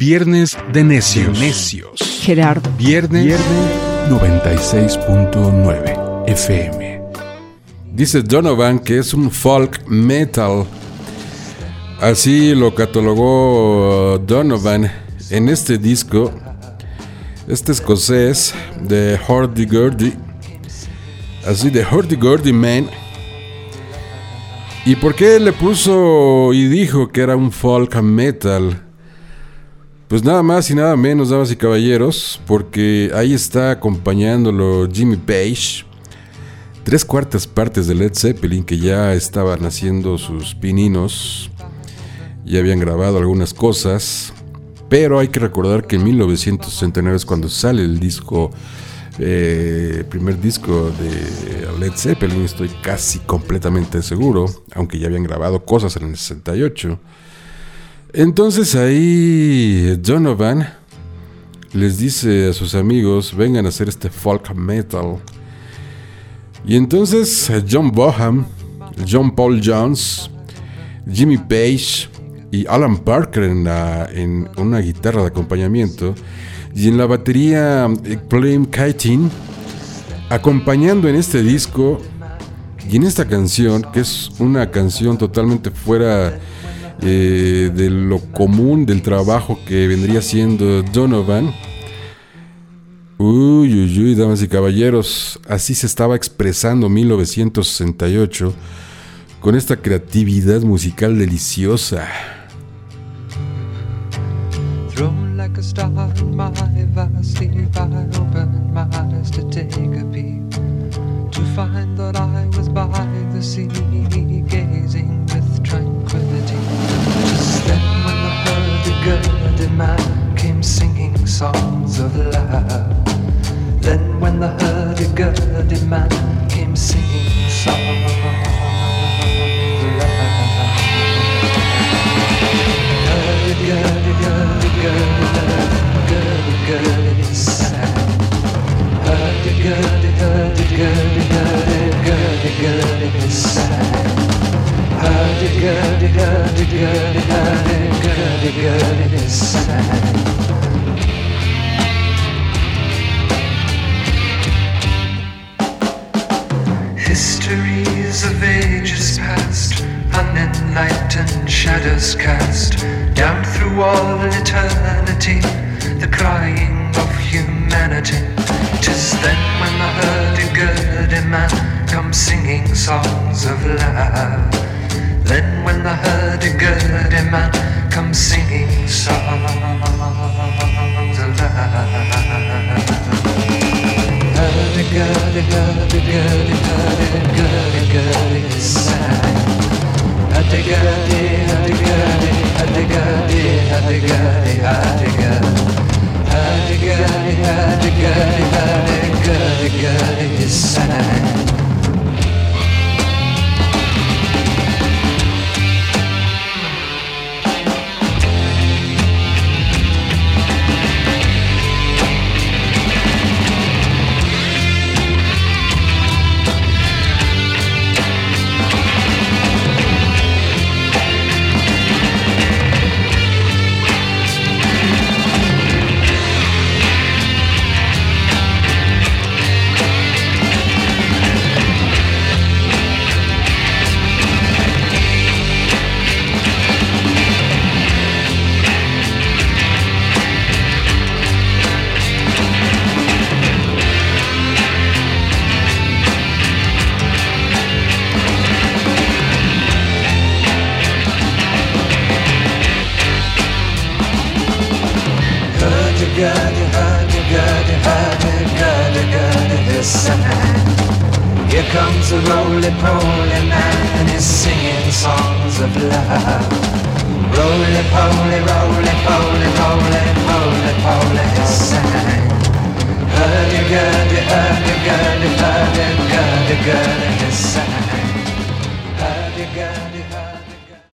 Viernes de Necios. Necios. Gerardo. Viernes, Viernes 96.9 FM. Dice Donovan que es un folk metal. Así lo catalogó Donovan en este disco. Este escocés de Hurdy Gurdy. Así de Hurdy Gurdy Man. ¿Y por qué le puso y dijo que era un folk metal? Pues nada más y nada menos, damas y caballeros, porque ahí está acompañándolo Jimmy Page. Tres cuartas partes de Led Zeppelin que ya estaban haciendo sus pininos. Ya habían grabado algunas cosas. Pero hay que recordar que en 1969 es cuando sale el disco, eh, el primer disco de Led Zeppelin, estoy casi completamente seguro, aunque ya habían grabado cosas en el 68. Entonces ahí Donovan les dice a sus amigos, vengan a hacer este folk metal. Y entonces John Boham, John Paul Jones, Jimmy Page y Alan Parker en, una guitarra de acompañamiento y en la batería Clem Kiting acompañando en este disco y en esta canción que es una canción totalmente fuera eh, de lo común del trabajo que vendría siendo Donovan. Uy, uy, uy, damas y caballeros, así se estaba expresando 1968 con esta creatividad musical deliciosa. Then when the hurdy-gurdy man came singing songs. Hurdy-gurdy, hurdy-gurdy love, hurdy-gurdy sad. Hurdy-gurdy, hurdy-gurdy, hurdy-gurdy, sad. Hurdy-gurdy, hurdy-gurdy, hurdy-gurdy, hurdy-gurdy sad. Histories of ages past, unenlightened shadows cast down through all eternity the crying of humanity. Tis then when the hurdy-gurdy man comes singing songs of love. i girly, it, girly, girly, girly inside. At Here comes a roly-poly man and he's singing songs of love. Roly-poly, roly-poly, roly-poly, poly his night Hadi gadi hadi gadi hadi gadi